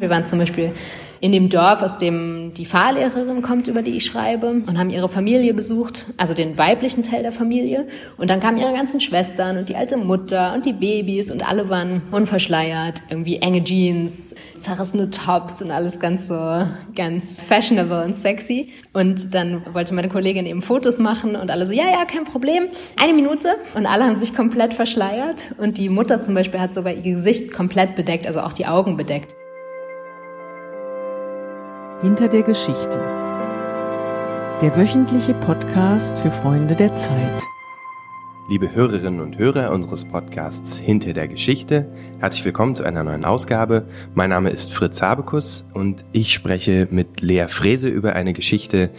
Wir waren zum Beispiel in dem Dorf, aus dem die Fahrlehrerin kommt, über die ich schreibe, und haben ihre Familie besucht, also den weiblichen Teil der Familie. Und dann kamen ihre ganzen Schwestern und die alte Mutter und die Babys und alle waren unverschleiert, irgendwie enge Jeans, zerrissene Tops und alles ganz so, ganz fashionable und sexy. Und dann wollte meine Kollegin eben Fotos machen und alle so, ja, ja, kein Problem, eine Minute. Und alle haben sich komplett verschleiert und die Mutter zum Beispiel hat sogar ihr Gesicht komplett bedeckt, also auch die Augen bedeckt. Hinter der Geschichte. Der wöchentliche Podcast für Freunde der Zeit. Liebe Hörerinnen und Hörer unseres Podcasts Hinter der Geschichte, herzlich willkommen zu einer neuen Ausgabe. Mein Name ist Fritz Habekus und ich spreche mit Lea Frese über eine Geschichte,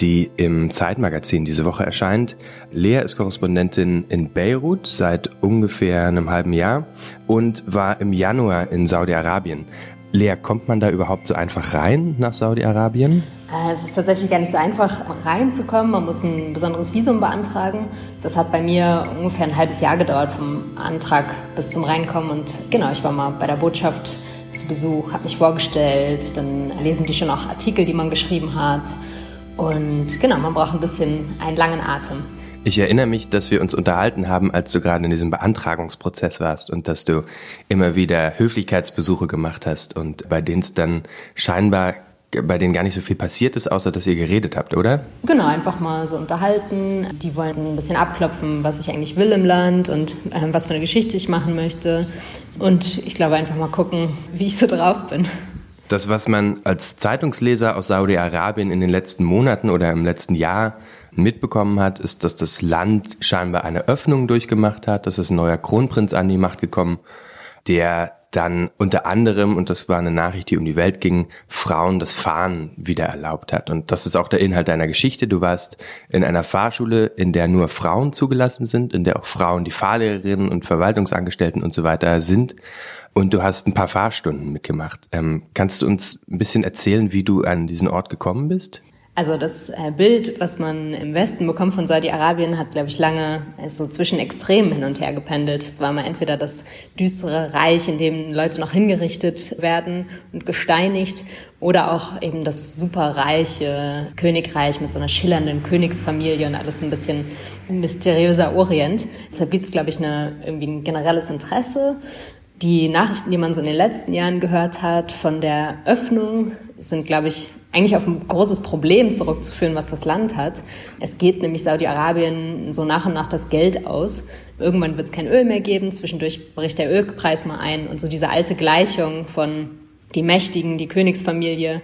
die im Zeitmagazin diese Woche erscheint. Lea ist Korrespondentin in Beirut seit ungefähr einem halben Jahr und war im Januar in Saudi-Arabien. Lea, kommt man da überhaupt so einfach rein nach Saudi-Arabien? Äh, es ist tatsächlich gar nicht so einfach reinzukommen. Man muss ein besonderes Visum beantragen. Das hat bei mir ungefähr ein halbes Jahr gedauert vom Antrag bis zum Reinkommen. Und genau, ich war mal bei der Botschaft zu Besuch, habe mich vorgestellt. Dann lesen die schon auch Artikel, die man geschrieben hat. Und genau, man braucht ein bisschen einen langen Atem. Ich erinnere mich, dass wir uns unterhalten haben, als du gerade in diesem Beantragungsprozess warst und dass du immer wieder Höflichkeitsbesuche gemacht hast und bei denen es dann scheinbar bei denen gar nicht so viel passiert ist, außer dass ihr geredet habt, oder? Genau, einfach mal so unterhalten. Die wollten ein bisschen abklopfen, was ich eigentlich will im Land und äh, was für eine Geschichte ich machen möchte. Und ich glaube einfach mal gucken, wie ich so drauf bin. Das, was man als Zeitungsleser aus Saudi-Arabien in den letzten Monaten oder im letzten Jahr mitbekommen hat, ist, dass das Land scheinbar eine Öffnung durchgemacht hat, dass es ein neuer Kronprinz an die Macht gekommen, der dann unter anderem, und das war eine Nachricht, die um die Welt ging, Frauen das Fahren wieder erlaubt hat. Und das ist auch der Inhalt deiner Geschichte. Du warst in einer Fahrschule, in der nur Frauen zugelassen sind, in der auch Frauen die Fahrlehrerinnen und Verwaltungsangestellten und so weiter sind. Und du hast ein paar Fahrstunden mitgemacht. Ähm, kannst du uns ein bisschen erzählen, wie du an diesen Ort gekommen bist? Also das äh, Bild, was man im Westen bekommt von Saudi-Arabien, hat, glaube ich, lange so zwischen Extremen hin und her gependelt. Es war mal entweder das düstere Reich, in dem Leute noch hingerichtet werden und gesteinigt, oder auch eben das superreiche Königreich mit so einer schillernden Königsfamilie und alles ein bisschen mysteriöser Orient. Deshalb gibt es, glaube ich, eine, irgendwie ein generelles Interesse die Nachrichten, die man so in den letzten Jahren gehört hat von der Öffnung, sind, glaube ich, eigentlich auf ein großes Problem zurückzuführen, was das Land hat. Es geht nämlich Saudi-Arabien so nach und nach das Geld aus. Irgendwann wird es kein Öl mehr geben, zwischendurch bricht der Ölpreis mal ein und so diese alte Gleichung von die Mächtigen, die Königsfamilie,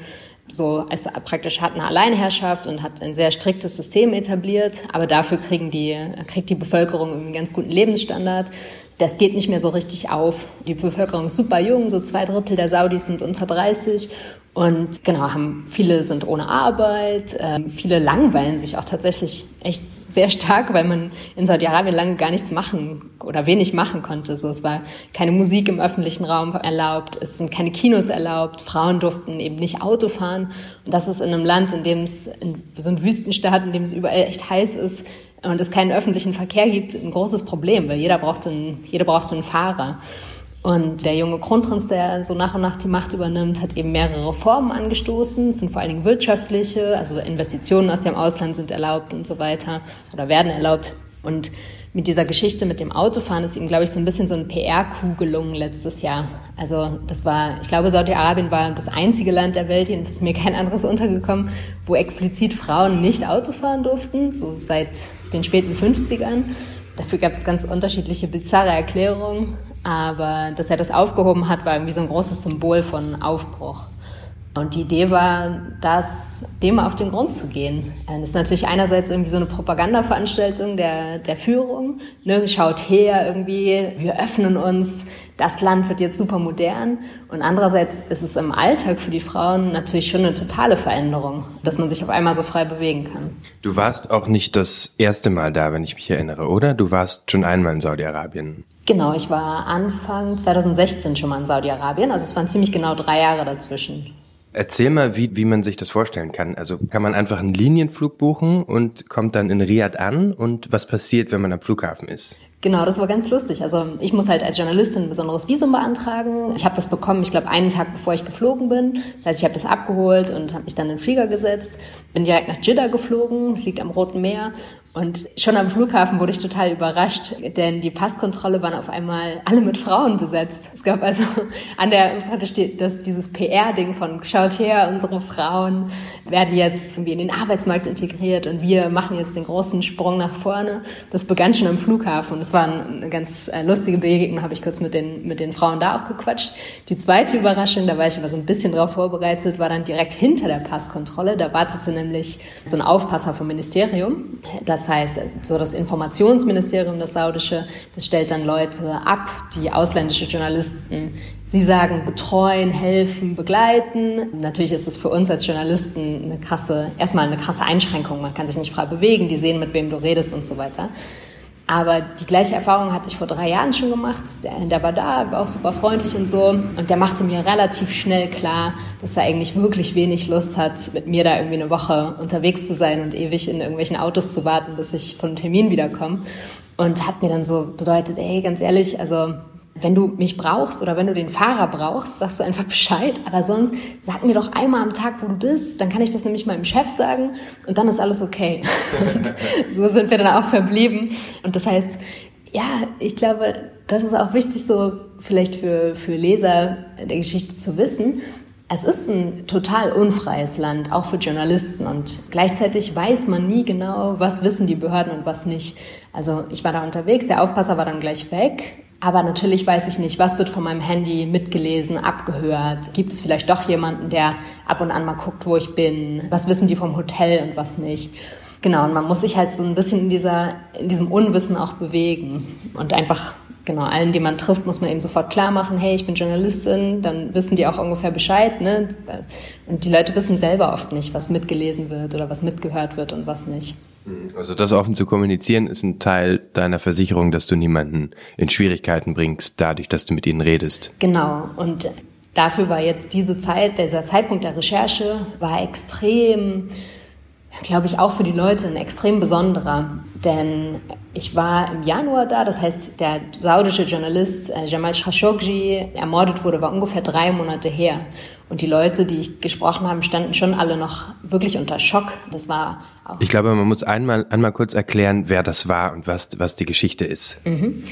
so als praktisch hat eine Alleinherrschaft und hat ein sehr striktes System etabliert, aber dafür kriegen die, kriegt die Bevölkerung einen ganz guten Lebensstandard das geht nicht mehr so richtig auf. Die Bevölkerung ist super jung, so zwei Drittel der Saudis sind unter 30 und genau, haben, viele sind ohne Arbeit, ähm, viele langweilen sich auch tatsächlich echt sehr stark, weil man in Saudi-Arabien lange gar nichts machen oder wenig machen konnte. So, es war keine Musik im öffentlichen Raum erlaubt, es sind keine Kinos erlaubt, Frauen durften eben nicht Auto fahren. Und das ist in einem Land, in dem es, in so ein Wüstenstaat, in dem es überall echt heiß ist, und es keinen öffentlichen Verkehr gibt, ein großes Problem, weil jeder braucht einen, jeder braucht einen Fahrer. Und der junge Kronprinz, der so nach und nach die Macht übernimmt, hat eben mehrere Reformen angestoßen. Es sind vor allen Dingen wirtschaftliche, also Investitionen aus dem Ausland sind erlaubt und so weiter oder werden erlaubt. Und mit dieser Geschichte mit dem Autofahren ist ihm, glaube ich, so ein bisschen so ein PR-Coup gelungen letztes Jahr. Also das war, ich glaube, Saudi-Arabien war das einzige Land der Welt, jedenfalls mir kein anderes untergekommen, wo explizit Frauen nicht Auto fahren durften, so seit den späten 50ern. Dafür gab es ganz unterschiedliche bizarre Erklärungen, aber dass er das aufgehoben hat, war irgendwie so ein großes Symbol von Aufbruch. Und die Idee war, das dem auf den Grund zu gehen. Das ist natürlich einerseits irgendwie so eine Propagandaveranstaltung der, der Führung. Ne? Schaut her irgendwie, wir öffnen uns, das Land wird jetzt super modern. Und andererseits ist es im Alltag für die Frauen natürlich schon eine totale Veränderung, dass man sich auf einmal so frei bewegen kann. Du warst auch nicht das erste Mal da, wenn ich mich erinnere, oder? Du warst schon einmal in Saudi-Arabien. Genau, ich war Anfang 2016 schon mal in Saudi-Arabien. Also es waren ziemlich genau drei Jahre dazwischen. Erzähl mal, wie, wie man sich das vorstellen kann. Also kann man einfach einen Linienflug buchen und kommt dann in Riyadh an und was passiert, wenn man am Flughafen ist? Genau, das war ganz lustig. Also ich muss halt als Journalistin ein besonderes Visum beantragen. Ich habe das bekommen, ich glaube, einen Tag bevor ich geflogen bin. Das heißt, ich habe das abgeholt und habe mich dann in den Flieger gesetzt. Bin direkt nach Jeddah geflogen, es liegt am Roten Meer. Und schon am Flughafen wurde ich total überrascht, denn die Passkontrolle waren auf einmal alle mit Frauen besetzt. Es gab also an der, steht das, dieses PR-Ding von schaut her, unsere Frauen werden jetzt irgendwie in den Arbeitsmarkt integriert und wir machen jetzt den großen Sprung nach vorne. Das begann schon am Flughafen. Es war eine ganz äh, lustige Begegnung, habe ich kurz mit den, mit den Frauen da auch gequatscht. Die zweite Überraschung, da war ich aber so ein bisschen drauf vorbereitet, war dann direkt hinter der Passkontrolle. Da wartete nämlich so ein Aufpasser vom Ministerium. Das das heißt, so das Informationsministerium, das saudische, das stellt dann Leute ab, die ausländische Journalisten, sie sagen, betreuen, helfen, begleiten. Natürlich ist es für uns als Journalisten eine krasse, erstmal eine krasse Einschränkung. Man kann sich nicht frei bewegen, die sehen, mit wem du redest und so weiter. Aber die gleiche Erfahrung hatte ich vor drei Jahren schon gemacht. Der, der war da, war auch super freundlich und so. Und der machte mir relativ schnell klar, dass er eigentlich wirklich wenig Lust hat, mit mir da irgendwie eine Woche unterwegs zu sein und ewig in irgendwelchen Autos zu warten, bis ich von Termin wiederkomme. Und hat mir dann so bedeutet, ey, ganz ehrlich, also wenn du mich brauchst oder wenn du den Fahrer brauchst, sagst du einfach Bescheid. Aber sonst sag mir doch einmal am Tag, wo du bist. Dann kann ich das nämlich meinem Chef sagen und dann ist alles okay. So sind wir dann auch verblieben. Und das heißt, ja, ich glaube, das ist auch wichtig, so vielleicht für, für Leser der Geschichte zu wissen. Es ist ein total unfreies Land, auch für Journalisten. Und gleichzeitig weiß man nie genau, was wissen die Behörden und was nicht. Also ich war da unterwegs, der Aufpasser war dann gleich weg. Aber natürlich weiß ich nicht, was wird von meinem Handy mitgelesen, abgehört. Gibt es vielleicht doch jemanden, der ab und an mal guckt, wo ich bin? Was wissen die vom Hotel und was nicht? Genau, und man muss sich halt so ein bisschen in, dieser, in diesem Unwissen auch bewegen und einfach genau, allen, die man trifft, muss man eben sofort klar machen, hey, ich bin Journalistin, dann wissen die auch ungefähr Bescheid, ne? Und die Leute wissen selber oft nicht, was mitgelesen wird oder was mitgehört wird und was nicht. Also das offen zu kommunizieren ist ein Teil deiner Versicherung, dass du niemanden in Schwierigkeiten bringst, dadurch, dass du mit ihnen redest. Genau. Und dafür war jetzt diese Zeit, dieser Zeitpunkt der Recherche, war extrem, glaube ich, auch für die Leute ein extrem besonderer. Denn ich war im Januar da, das heißt, der saudische Journalist äh, Jamal Khashoggi ermordet wurde, war ungefähr drei Monate her. Und die Leute, die ich gesprochen habe, standen schon alle noch wirklich unter Schock. Das war auch. Ich glaube, man muss einmal, einmal kurz erklären, wer das war und was, was die Geschichte ist. Mhm.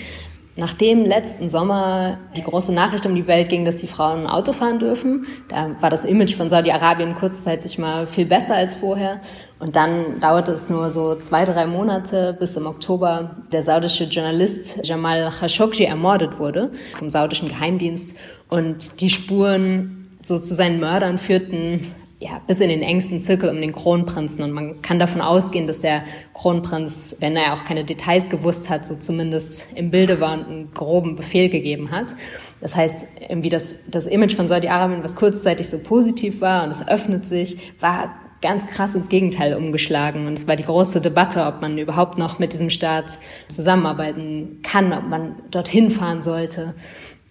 Nachdem letzten Sommer die große Nachricht um die Welt ging, dass die Frauen Auto fahren dürfen, da war das Image von Saudi-Arabien kurzzeitig mal viel besser als vorher. Und dann dauerte es nur so zwei, drei Monate, bis im Oktober der saudische Journalist Jamal Khashoggi ermordet wurde vom saudischen Geheimdienst. Und die Spuren so zu seinen Mördern führten ja, bis in den engsten Zirkel um den Kronprinzen. Und man kann davon ausgehen, dass der Kronprinz, wenn er auch keine Details gewusst hat, so zumindest im Bilde war und einen groben Befehl gegeben hat. Das heißt, irgendwie das, das Image von Saudi-Arabien, was kurzzeitig so positiv war und es öffnet sich, war ganz krass ins Gegenteil umgeschlagen. Und es war die große Debatte, ob man überhaupt noch mit diesem Staat zusammenarbeiten kann, ob man dorthin fahren sollte.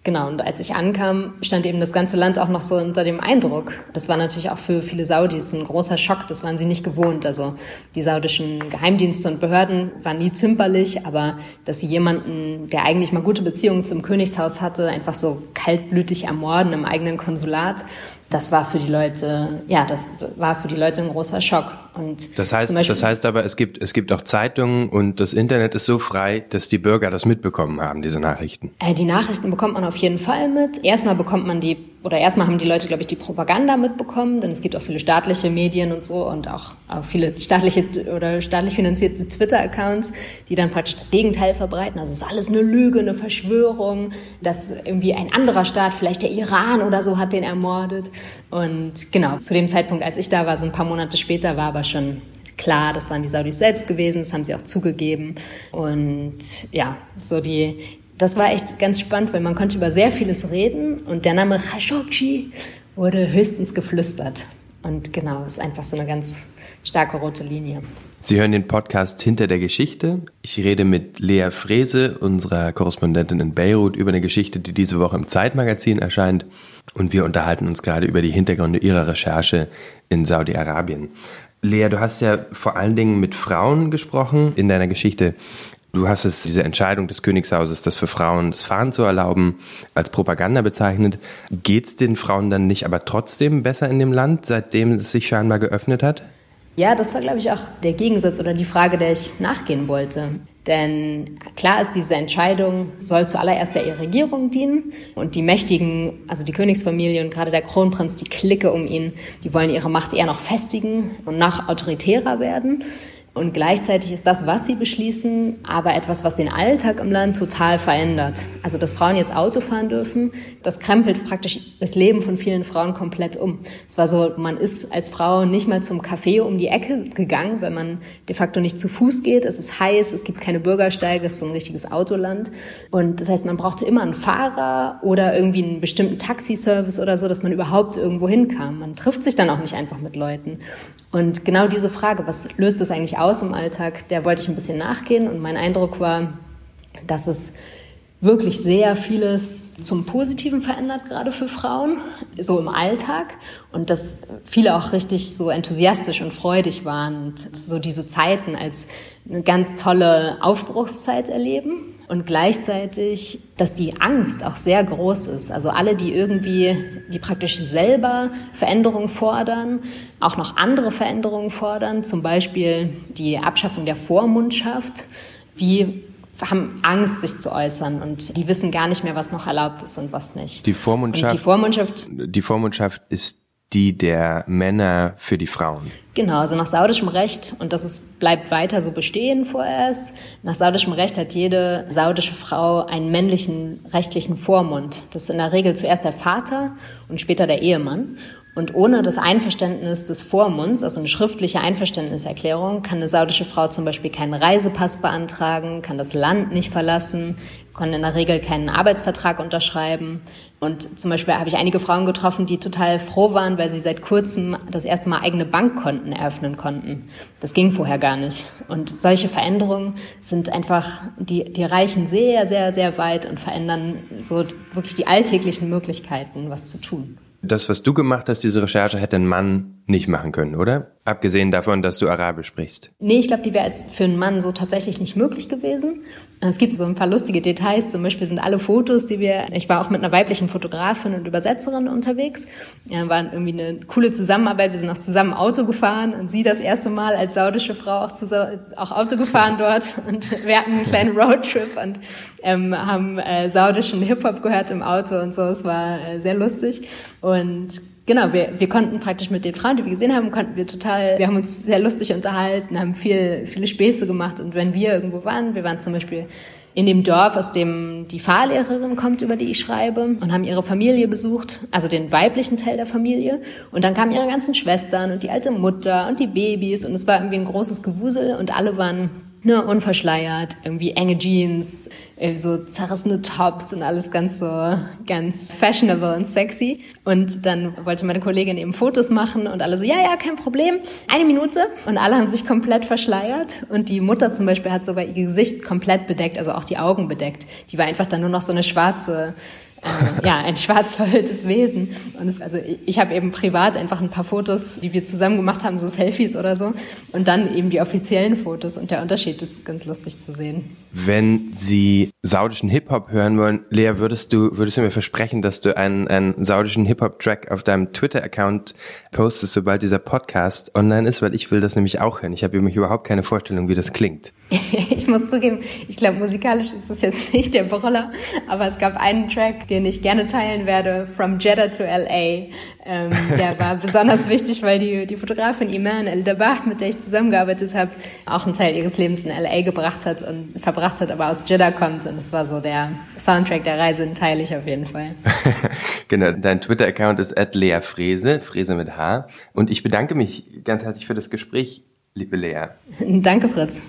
Genau, und als ich ankam, stand eben das ganze Land auch noch so unter dem Eindruck. Das war natürlich auch für viele Saudis ein großer Schock, das waren sie nicht gewohnt. Also die saudischen Geheimdienste und Behörden waren nie zimperlich, aber dass sie jemanden, der eigentlich mal gute Beziehungen zum Königshaus hatte, einfach so kaltblütig ermorden im eigenen Konsulat, das war für die Leute, ja, das war für die Leute ein großer Schock. Und das heißt, Beispiel, das heißt aber, es gibt, es gibt auch Zeitungen und das Internet ist so frei, dass die Bürger das mitbekommen haben, diese Nachrichten. Äh, die Nachrichten bekommt man auf jeden Fall mit. Erstmal bekommt man die, oder erstmal haben die Leute, glaube ich, die Propaganda mitbekommen, denn es gibt auch viele staatliche Medien und so und auch, auch viele staatliche oder staatlich finanzierte Twitter-Accounts, die dann praktisch das Gegenteil verbreiten. Also es ist alles eine Lüge, eine Verschwörung, dass irgendwie ein anderer Staat, vielleicht der Iran oder so, hat den ermordet. Und genau, zu dem Zeitpunkt, als ich da war, so ein paar Monate später, war aber schon klar, das waren die Saudis selbst gewesen, das haben sie auch zugegeben. Und ja, so die, das war echt ganz spannend, weil man konnte über sehr vieles reden und der Name Khashoggi wurde höchstens geflüstert. Und genau, ist einfach so eine ganz starke rote Linie. Sie hören den Podcast Hinter der Geschichte. Ich rede mit Lea Frese, unserer Korrespondentin in Beirut, über eine Geschichte, die diese Woche im Zeitmagazin erscheint. Und wir unterhalten uns gerade über die Hintergründe ihrer Recherche in Saudi-Arabien. Lea, du hast ja vor allen Dingen mit Frauen gesprochen in deiner Geschichte. Du hast es, diese Entscheidung des Königshauses, das für Frauen das Fahren zu erlauben, als Propaganda bezeichnet. Geht es den Frauen dann nicht aber trotzdem besser in dem Land, seitdem es sich scheinbar geöffnet hat? Ja, das war, glaube ich, auch der Gegensatz oder die Frage, der ich nachgehen wollte. Denn klar ist, diese Entscheidung soll zuallererst der Regierung dienen und die Mächtigen, also die Königsfamilie und gerade der Kronprinz, die Clique um ihn, die wollen ihre Macht eher noch festigen und noch autoritärer werden. Und gleichzeitig ist das, was sie beschließen, aber etwas, was den Alltag im Land total verändert. Also, dass Frauen jetzt Auto fahren dürfen, das krempelt praktisch das Leben von vielen Frauen komplett um. Es war so, man ist als Frau nicht mal zum Café um die Ecke gegangen, wenn man de facto nicht zu Fuß geht. Es ist heiß, es gibt keine Bürgersteige, es ist so ein richtiges Autoland. Und das heißt, man brauchte immer einen Fahrer oder irgendwie einen bestimmten Taxiservice oder so, dass man überhaupt irgendwo hinkam. Man trifft sich dann auch nicht einfach mit Leuten. Und genau diese Frage, was löst es eigentlich aus im Alltag, der wollte ich ein bisschen nachgehen und mein Eindruck war, dass es wirklich sehr vieles zum Positiven verändert, gerade für Frauen, so im Alltag. Und dass viele auch richtig so enthusiastisch und freudig waren und so diese Zeiten als eine ganz tolle Aufbruchszeit erleben. Und gleichzeitig, dass die Angst auch sehr groß ist. Also alle, die irgendwie, die praktisch selber Veränderungen fordern, auch noch andere Veränderungen fordern, zum Beispiel die Abschaffung der Vormundschaft, die haben Angst, sich zu äußern und die wissen gar nicht mehr, was noch erlaubt ist und was nicht. Die Vormundschaft, und die Vormundschaft, die Vormundschaft ist die der Männer für die Frauen. Genau, also nach saudischem Recht, und das ist, bleibt weiter so bestehen vorerst, nach saudischem Recht hat jede saudische Frau einen männlichen rechtlichen Vormund. Das ist in der Regel zuerst der Vater und später der Ehemann. Und ohne das Einverständnis des Vormunds, also eine schriftliche Einverständniserklärung, kann eine saudische Frau zum Beispiel keinen Reisepass beantragen, kann das Land nicht verlassen, kann in der Regel keinen Arbeitsvertrag unterschreiben. Und zum Beispiel habe ich einige Frauen getroffen, die total froh waren, weil sie seit kurzem das erste Mal eigene Bankkonten eröffnen konnten. Das ging vorher gar nicht. Und solche Veränderungen sind einfach, die, die reichen sehr, sehr, sehr weit und verändern so wirklich die alltäglichen Möglichkeiten, was zu tun. Das, was du gemacht hast, diese Recherche, hätte ein Mann nicht machen können, oder? Abgesehen davon, dass du Arabisch sprichst. Nee, ich glaube, die wäre für einen Mann so tatsächlich nicht möglich gewesen. Es gibt so ein paar lustige Details. Zum Beispiel sind alle Fotos, die wir, ich war auch mit einer weiblichen Fotografin und Übersetzerin unterwegs. Ja, war irgendwie eine coole Zusammenarbeit. Wir sind auch zusammen Auto gefahren und sie das erste Mal als saudische Frau auch, zu, auch Auto gefahren dort. Und wir hatten einen kleinen Roadtrip und ähm, haben äh, saudischen Hip-Hop gehört im Auto und so. Es war äh, sehr lustig. Und genau, wir, wir konnten praktisch mit den Frauen, die wir gesehen haben, konnten wir total, wir haben uns sehr lustig unterhalten, haben viel, viele Späße gemacht und wenn wir irgendwo waren, wir waren zum Beispiel in dem Dorf, aus dem die Fahrlehrerin kommt, über die ich schreibe, und haben ihre Familie besucht, also den weiblichen Teil der Familie. Und dann kamen ihre ganzen Schwestern und die alte Mutter und die Babys und es war irgendwie ein großes Gewusel und alle waren ne, unverschleiert, irgendwie enge Jeans, so zerrissene Tops und alles ganz so, ganz fashionable und sexy. Und dann wollte meine Kollegin eben Fotos machen und alle so, ja, ja, kein Problem, eine Minute. Und alle haben sich komplett verschleiert. Und die Mutter zum Beispiel hat sogar ihr Gesicht komplett bedeckt, also auch die Augen bedeckt. Die war einfach dann nur noch so eine schwarze äh, ja, ein schwarz verhülltes Wesen. Und es, also ich, ich habe eben privat einfach ein paar Fotos, die wir zusammen gemacht haben, so Selfies oder so. Und dann eben die offiziellen Fotos. Und der Unterschied ist ganz lustig zu sehen. Wenn Sie saudischen Hip-Hop hören wollen, Lea, würdest du, würdest du mir versprechen, dass du einen, einen saudischen Hip-Hop-Track auf deinem Twitter-Account postest, sobald dieser Podcast online ist? Weil ich will das nämlich auch hören. Ich habe nämlich überhaupt keine Vorstellung, wie das klingt. ich muss zugeben, ich glaube, musikalisch ist es jetzt nicht der Brüller, aber es gab einen Track, den ich gerne teilen werde, From Jeddah to LA. Ähm, der war besonders wichtig, weil die, die Fotografin Iman El-Dabah, mit der ich zusammengearbeitet habe, auch einen Teil ihres Lebens in LA gebracht hat und verbracht hat, aber aus Jeddah kommt. Und das war so der Soundtrack der Reise, den teile ich auf jeden Fall. genau, dein Twitter-Account ist at Lea Frese, Frese mit H. Und ich bedanke mich ganz herzlich für das Gespräch, liebe Lea. Danke, Fritz.